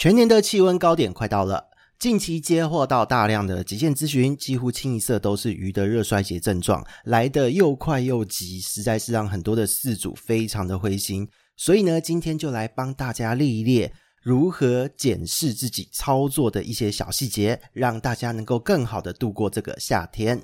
全年的气温高点快到了，近期接获到大量的急件咨询，几乎清一色都是鱼的热衰竭症状，来得又快又急，实在是让很多的饲主非常的灰心。所以呢，今天就来帮大家列一列如何检视自己操作的一些小细节，让大家能够更好的度过这个夏天。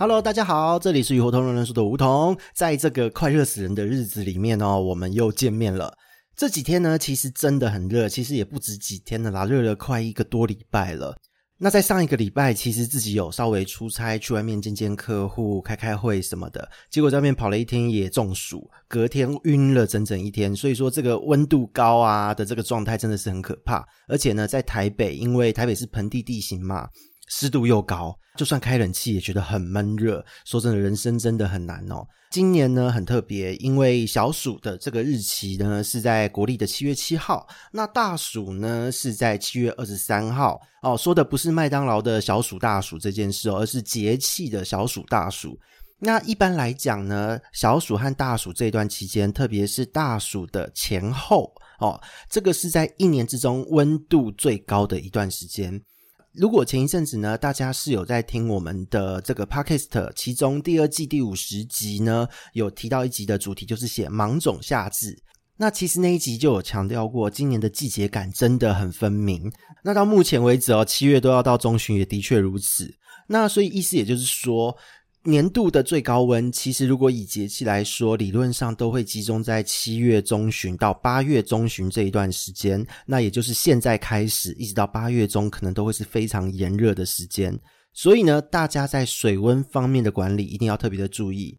Hello，大家好，这里是鱼活通人人说的梧桐，在这个快热死人的日子里面哦，我们又见面了。这几天呢，其实真的很热，其实也不止几天了啦，热了快一个多礼拜了。那在上一个礼拜，其实自己有稍微出差去外面见见客户、开开会什么的，结果在外面跑了一天也中暑，隔天晕了整整一天。所以说这个温度高啊的这个状态真的是很可怕。而且呢，在台北，因为台北是盆地地形嘛。湿度又高，就算开冷气也觉得很闷热。说真的，人生真的很难哦。今年呢很特别，因为小暑的这个日期呢是在国历的七月七号，那大暑呢是在七月二十三号。哦，说的不是麦当劳的小暑大暑这件事哦，而是节气的小暑大暑。那一般来讲呢，小暑和大暑这段期间，特别是大暑的前后哦，这个是在一年之中温度最高的一段时间。如果前一阵子呢，大家是有在听我们的这个 Podcast，其中第二季第五十集呢，有提到一集的主题就是写芒种夏至。那其实那一集就有强调过，今年的季节感真的很分明。那到目前为止哦，七月都要到中旬，也的确如此。那所以意思也就是说。年度的最高温，其实如果以节气来说，理论上都会集中在七月中旬到八月中旬这一段时间。那也就是现在开始，一直到八月中，可能都会是非常炎热的时间。所以呢，大家在水温方面的管理一定要特别的注意。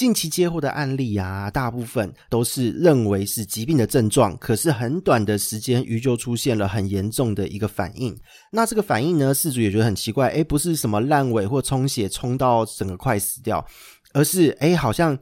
近期接获的案例啊，大部分都是认为是疾病的症状，可是很短的时间鱼就出现了很严重的一个反应。那这个反应呢，事主也觉得很奇怪，诶，不是什么烂尾或充血充到整个快死掉，而是诶，好像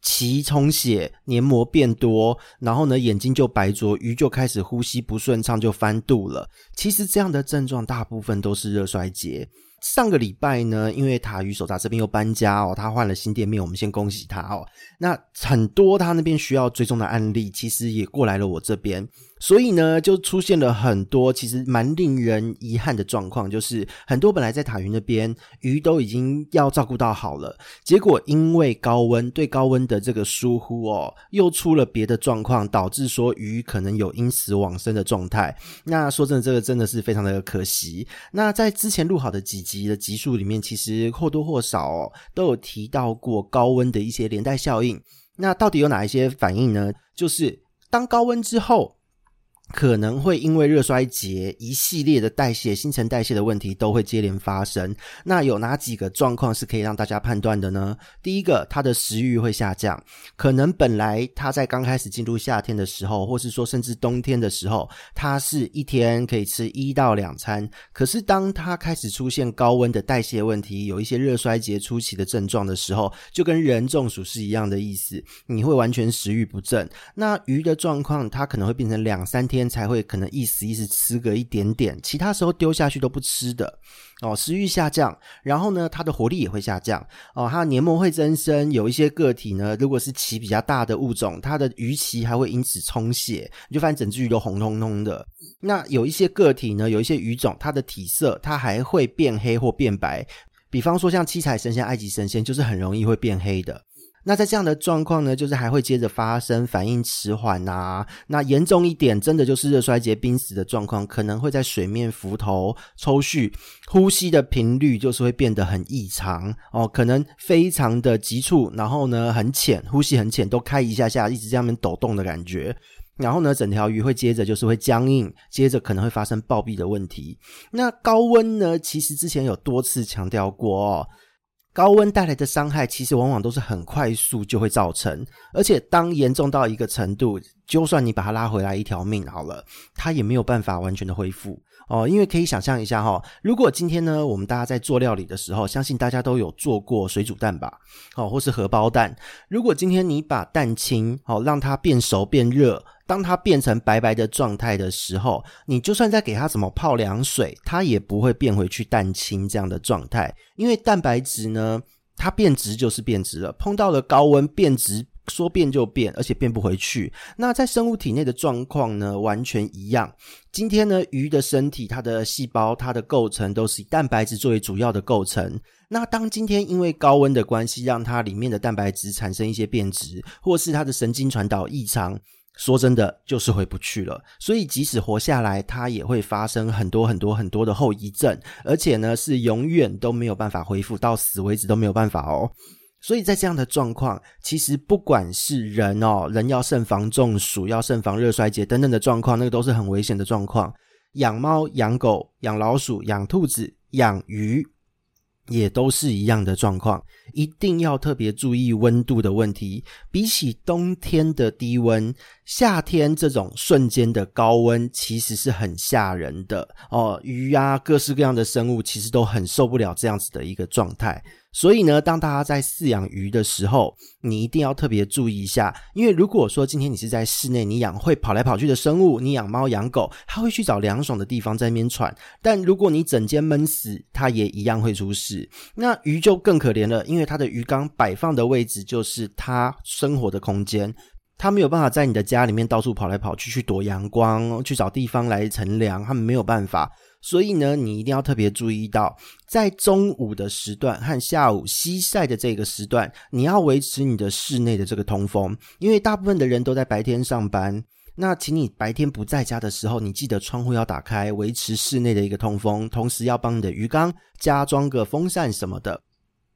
鳍充血、黏膜变多，然后呢眼睛就白浊，鱼就开始呼吸不顺畅，就翻肚了。其实这样的症状大部分都是热衰竭。上个礼拜呢，因为塔鱼手札这边又搬家哦，他换了新店面，我们先恭喜他哦。那很多他那边需要追踪的案例，其实也过来了我这边。所以呢，就出现了很多其实蛮令人遗憾的状况，就是很多本来在塔云那边鱼都已经要照顾到好了，结果因为高温对高温的这个疏忽哦，又出了别的状况，导致说鱼可能有因死往生的状态。那说真的，这个真的是非常的可惜。那在之前录好的几集的集数里面，其实或多或少哦都有提到过高温的一些连带效应。那到底有哪一些反应呢？就是当高温之后。可能会因为热衰竭，一系列的代谢、新陈代谢的问题都会接连发生。那有哪几个状况是可以让大家判断的呢？第一个，它的食欲会下降。可能本来它在刚开始进入夏天的时候，或是说甚至冬天的时候，它是一天可以吃一到两餐。可是当它开始出现高温的代谢问题，有一些热衰竭初期的症状的时候，就跟人中暑是一样的意思。你会完全食欲不振。那鱼的状况，它可能会变成两三天。才会可能意思意思吃个一点点，其他时候丢下去都不吃的哦，食欲下降，然后呢，它的活力也会下降哦，它的黏膜会增生，有一些个体呢，如果是鳍比较大的物种，它的鱼鳍还会因此充血，你就发现整只鱼都红彤彤的。那有一些个体呢，有一些鱼种，它的体色它还会变黑或变白，比方说像七彩神仙、埃及神仙，就是很容易会变黑的。那在这样的状况呢，就是还会接着发生反应迟缓啊，那严重一点，真的就是热衰竭濒死的状况，可能会在水面浮头、抽搐，呼吸的频率就是会变得很异常哦，可能非常的急促，然后呢很浅，呼吸很浅，都开一下下，一直这样面抖动的感觉，然后呢整条鱼会接着就是会僵硬，接着可能会发生暴毙的问题。那高温呢，其实之前有多次强调过哦。高温带来的伤害，其实往往都是很快速就会造成，而且当严重到一个程度，就算你把它拉回来一条命好了，它也没有办法完全的恢复。哦。因为可以想象一下哈，如果今天呢，我们大家在做料理的时候，相信大家都有做过水煮蛋吧，哦，或是荷包蛋。如果今天你把蛋清哦，让它变熟变热，当它变成白白的状态的时候，你就算再给它怎么泡凉水，它也不会变回去蛋清这样的状态，因为蛋白质呢，它变质就是变质了，碰到了高温变质。说变就变，而且变不回去。那在生物体内的状况呢，完全一样。今天呢，鱼的身体，它的细胞，它的构成都是以蛋白质作为主要的构成。那当今天因为高温的关系，让它里面的蛋白质产生一些变质，或是它的神经传导异常，说真的，就是回不去了。所以即使活下来，它也会发生很多很多很多的后遗症，而且呢，是永远都没有办法恢复，到死为止都没有办法哦。所以在这样的状况，其实不管是人哦，人要慎防中暑，要慎防热衰竭等等的状况，那个都是很危险的状况。养猫、养狗、养老鼠、养兔子、养鱼，也都是一样的状况，一定要特别注意温度的问题。比起冬天的低温，夏天这种瞬间的高温，其实是很吓人的哦。鱼啊，各式各样的生物，其实都很受不了这样子的一个状态。所以呢，当大家在饲养鱼的时候，你一定要特别注意一下，因为如果说今天你是在室内，你养会跑来跑去的生物，你养猫养狗，它会去找凉爽的地方在那边喘。但如果你整间闷死，它也一样会出事。那鱼就更可怜了，因为它的鱼缸摆放的位置就是它生活的空间，它没有办法在你的家里面到处跑来跑去，去躲阳光，去找地方来乘凉，它们没有办法。所以呢，你一定要特别注意到，在中午的时段和下午西晒的这个时段，你要维持你的室内的这个通风，因为大部分的人都在白天上班。那请你白天不在家的时候，你记得窗户要打开，维持室内的一个通风，同时要帮你的鱼缸加装个风扇什么的。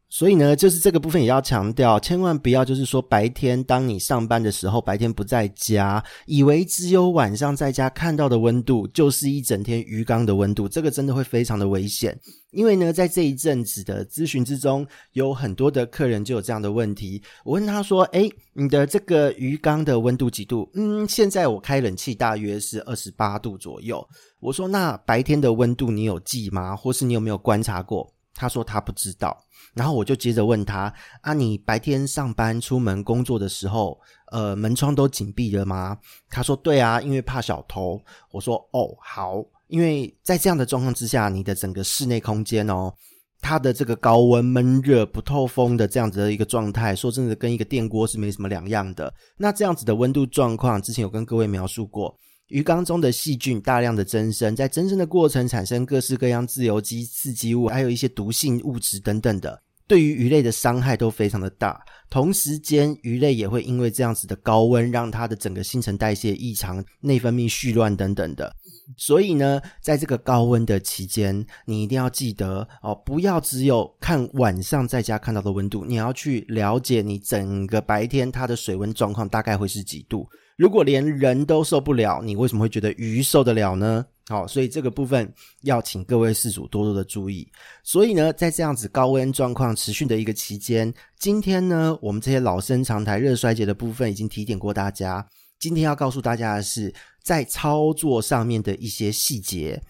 所以呢，就是这个部分也要强调，千万不要就是说白天当你上班的时候，白天不在家，以为只有晚上在家看到的温度就是一整天鱼缸的温度，这个真的会非常的危险。因为呢，在这一阵子的咨询之中，有很多的客人就有这样的问题。我问他说：“诶，你的这个鱼缸的温度几度？”嗯，现在我开冷气大约是二十八度左右。我说：“那白天的温度你有记吗？或是你有没有观察过？”他说他不知道。然后我就接着问他：啊，你白天上班出门工作的时候，呃，门窗都紧闭了吗？他说对啊，因为怕小偷。我说哦，好，因为在这样的状况之下，你的整个室内空间哦，它的这个高温闷热不透风的这样子的一个状态，说真的，跟一个电锅是没什么两样的。那这样子的温度状况，之前有跟各位描述过。鱼缸中的细菌大量的增生，在增生的过程产生各式各样自由基、刺激物，还有一些毒性物质等等的，对于鱼类的伤害都非常的大。同时间，鱼类也会因为这样子的高温，让它的整个新陈代谢异常、内分泌絮乱等等的。所以呢，在这个高温的期间，你一定要记得哦，不要只有看晚上在家看到的温度，你要去了解你整个白天它的水温状况大概会是几度。如果连人都受不了，你为什么会觉得鱼受得了呢？好，所以这个部分要请各位事主多多的注意。所以呢，在这样子高温状况持续的一个期间，今天呢，我们这些老生常谈热衰竭的部分已经提点过大家。今天要告诉大家的是，在操作上面的一些细节。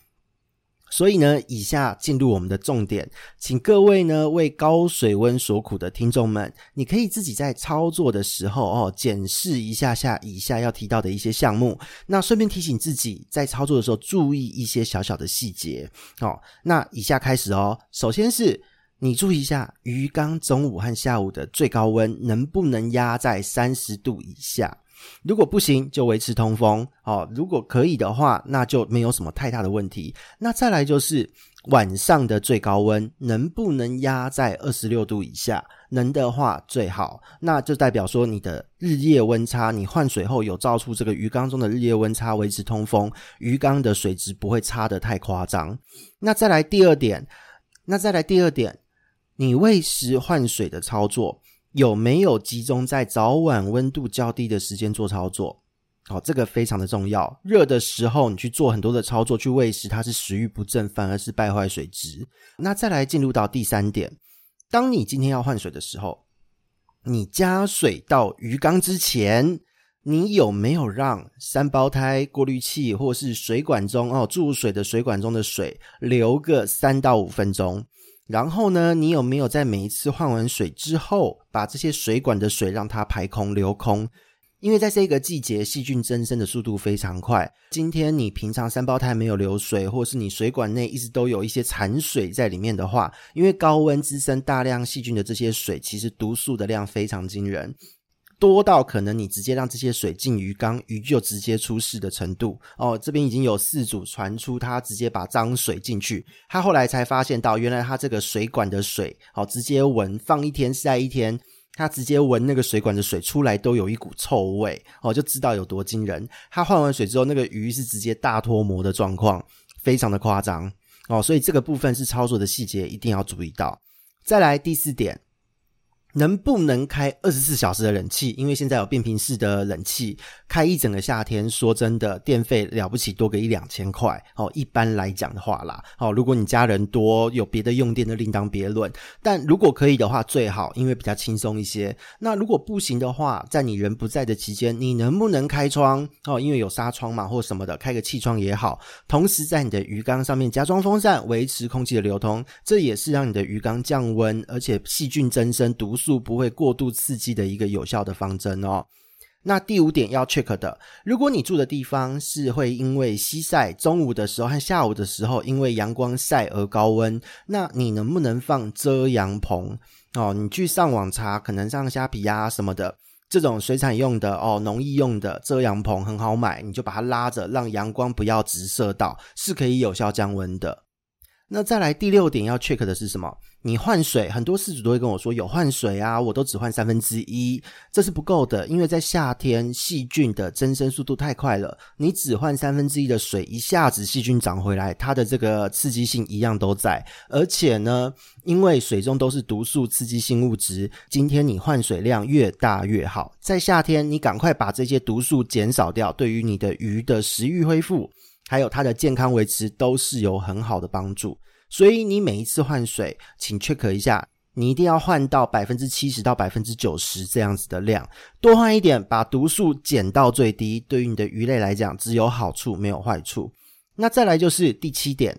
所以呢，以下进入我们的重点，请各位呢为高水温所苦的听众们，你可以自己在操作的时候哦，检视一下下以下要提到的一些项目，那顺便提醒自己在操作的时候注意一些小小的细节哦。那以下开始哦，首先是你注意一下鱼缸中午和下午的最高温能不能压在三十度以下。如果不行，就维持通风哦。如果可以的话，那就没有什么太大的问题。那再来就是晚上的最高温能不能压在二十六度以下？能的话最好。那就代表说你的日夜温差，你换水后有照出这个鱼缸中的日夜温差，维持通风，鱼缸的水质不会差得太夸张。那再来第二点，那再来第二点，你喂食换水的操作。有没有集中在早晚温度较低的时间做操作？好，这个非常的重要。热的时候你去做很多的操作去喂食，它是食欲不振，反而是败坏水质。那再来进入到第三点，当你今天要换水的时候，你加水到鱼缸之前，你有没有让三胞胎过滤器或是水管中哦注水的水管中的水流个三到五分钟？然后呢，你有没有在每一次换完水之后，把这些水管的水让它排空流空？因为在这个季节，细菌增生的速度非常快。今天你平常三胞胎没有流水，或是你水管内一直都有一些残水在里面的话，因为高温滋生大量细菌的这些水，其实毒素的量非常惊人。多到可能你直接让这些水进鱼缸，鱼就直接出事的程度哦。这边已经有四组传出他直接把脏水进去，他后来才发现到，原来他这个水管的水，哦，直接闻放一天晒一天，他直接闻那个水管的水出来都有一股臭味哦，就知道有多惊人。他换完水之后，那个鱼是直接大脱模的状况，非常的夸张哦。所以这个部分是操作的细节，一定要注意到。再来第四点。能不能开二十四小时的冷气？因为现在有变频式的冷气，开一整个夏天，说真的，电费了不起多个一两千块哦。一般来讲的话啦，哦，如果你家人多，有别的用电的另当别论。但如果可以的话，最好，因为比较轻松一些。那如果不行的话，在你人不在的期间，你能不能开窗？哦，因为有纱窗嘛，或什么的，开个气窗也好。同时在你的鱼缸上面加装风扇，维持空气的流通，这也是让你的鱼缸降温，而且细菌增生毒素。住不会过度刺激的一个有效的方针哦。那第五点要 check 的，如果你住的地方是会因为西晒，中午的时候和下午的时候因为阳光晒而高温，那你能不能放遮阳棚哦？你去上网查，可能上虾皮啊什么的，这种水产用的哦，农业用的遮阳棚很好买，你就把它拉着，让阳光不要直射到，是可以有效降温的。那再来第六点要 check 的是什么？你换水，很多饲主都会跟我说有换水啊，我都只换三分之一，这是不够的，因为在夏天细菌的增生速度太快了，你只换三分之一的水，一下子细菌长回来，它的这个刺激性一样都在，而且呢，因为水中都是毒素刺激性物质，今天你换水量越大越好，在夏天你赶快把这些毒素减少掉，对于你的鱼的食欲恢复。还有它的健康维持都是有很好的帮助，所以你每一次换水，请 check 一下，你一定要换到百分之七十到百分之九十这样子的量，多换一点，把毒素减到最低，对于你的鱼类来讲只有好处没有坏处。那再来就是第七点，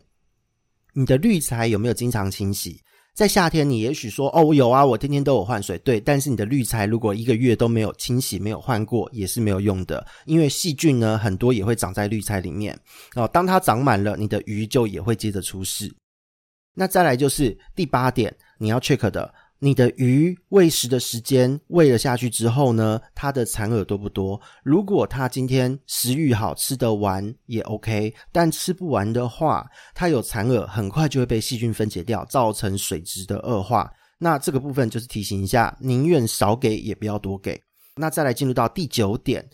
你的滤材有没有经常清洗？在夏天，你也许说哦，我有啊，我天天都有换水，对。但是你的滤材如果一个月都没有清洗、没有换过，也是没有用的，因为细菌呢很多也会长在滤材里面哦。当它长满了，你的鱼就也会接着出事。那再来就是第八点，你要 check 的。你的鱼喂食的时间喂了下去之后呢，它的残饵多不多？如果它今天食欲好，吃得完也 OK，但吃不完的话，它有残饵，很快就会被细菌分解掉，造成水质的恶化。那这个部分就是提醒一下，宁愿少给也不要多给。那再来进入到第九点。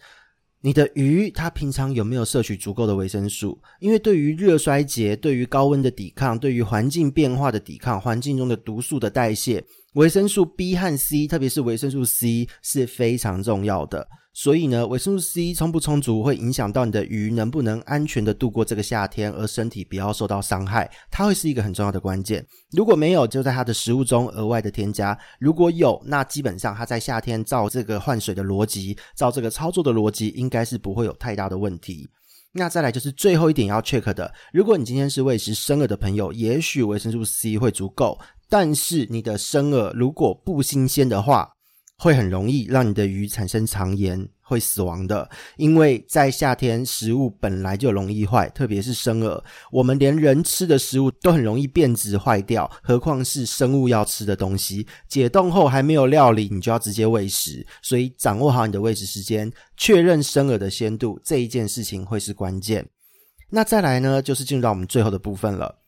你的鱼它平常有没有摄取足够的维生素？因为对于热衰竭、对于高温的抵抗、对于环境变化的抵抗、环境中的毒素的代谢，维生素 B 和 C，特别是维生素 C 是非常重要的。所以呢，维生素 C 充不充足，会影响到你的鱼能不能安全的度过这个夏天，而身体不要受到伤害，它会是一个很重要的关键。如果没有，就在它的食物中额外的添加；如果有，那基本上它在夏天照这个换水的逻辑，照这个操作的逻辑，应该是不会有太大的问题。那再来就是最后一点要 check 的，如果你今天是喂食生饵的朋友，也许维生素 C 会足够，但是你的生饵如果不新鲜的话，会很容易让你的鱼产生肠炎，会死亡的。因为在夏天，食物本来就容易坏，特别是生饵。我们连人吃的食物都很容易变质坏掉，何况是生物要吃的东西。解冻后还没有料理，你就要直接喂食。所以掌握好你的喂食时间，确认生饵的鲜度，这一件事情会是关键。那再来呢，就是进入到我们最后的部分了。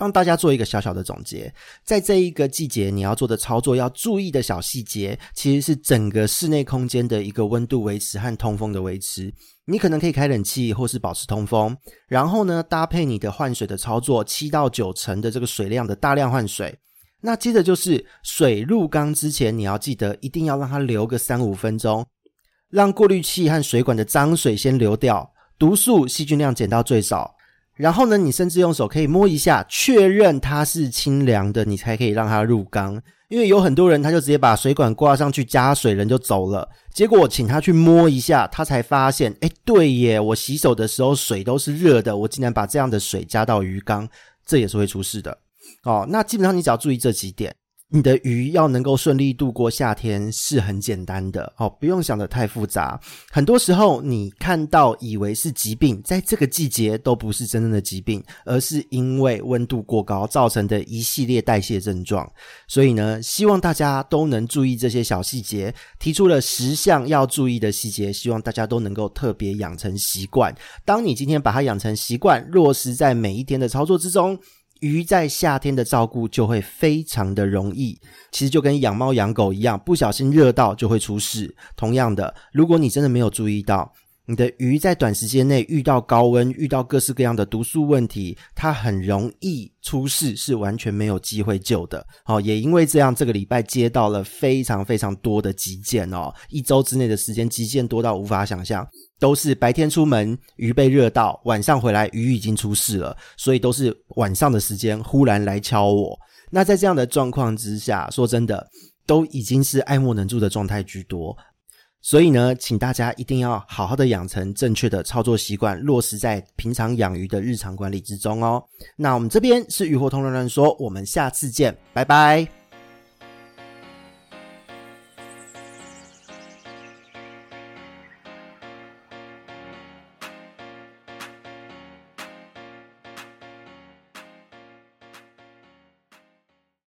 帮大家做一个小小的总结，在这一个季节，你要做的操作要注意的小细节，其实是整个室内空间的一个温度维持和通风的维持。你可能可以开冷气，或是保持通风，然后呢，搭配你的换水的操作，七到九成的这个水量的大量换水。那接着就是水入缸之前，你要记得一定要让它流个三五分钟，让过滤器和水管的脏水先流掉，毒素细菌量减到最少。然后呢，你甚至用手可以摸一下，确认它是清凉的，你才可以让它入缸。因为有很多人，他就直接把水管挂上去加水，人就走了。结果我请他去摸一下，他才发现，哎，对耶，我洗手的时候水都是热的，我竟然把这样的水加到鱼缸，这也是会出事的。哦，那基本上你只要注意这几点。你的鱼要能够顺利度过夏天是很简单的哦，不用想得太复杂。很多时候你看到以为是疾病，在这个季节都不是真正的疾病，而是因为温度过高造成的一系列代谢症状。所以呢，希望大家都能注意这些小细节，提出了十项要注意的细节，希望大家都能够特别养成习惯。当你今天把它养成习惯，落实在每一天的操作之中。鱼在夏天的照顾就会非常的容易，其实就跟养猫养狗一样，不小心热到就会出事。同样的，如果你真的没有注意到，你的鱼在短时间内遇到高温，遇到各式各样的毒素问题，它很容易出事，是完全没有机会救的。好，也因为这样，这个礼拜接到了非常非常多的急件哦，一周之内的时间急件多到无法想象。都是白天出门鱼被热到，晚上回来鱼已经出事了，所以都是晚上的时间忽然来敲我。那在这样的状况之下，说真的，都已经是爱莫能助的状态居多。所以呢，请大家一定要好好的养成正确的操作习惯，落实在平常养鱼的日常管理之中哦。那我们这边是鱼活通乱乱说，我们下次见，拜拜。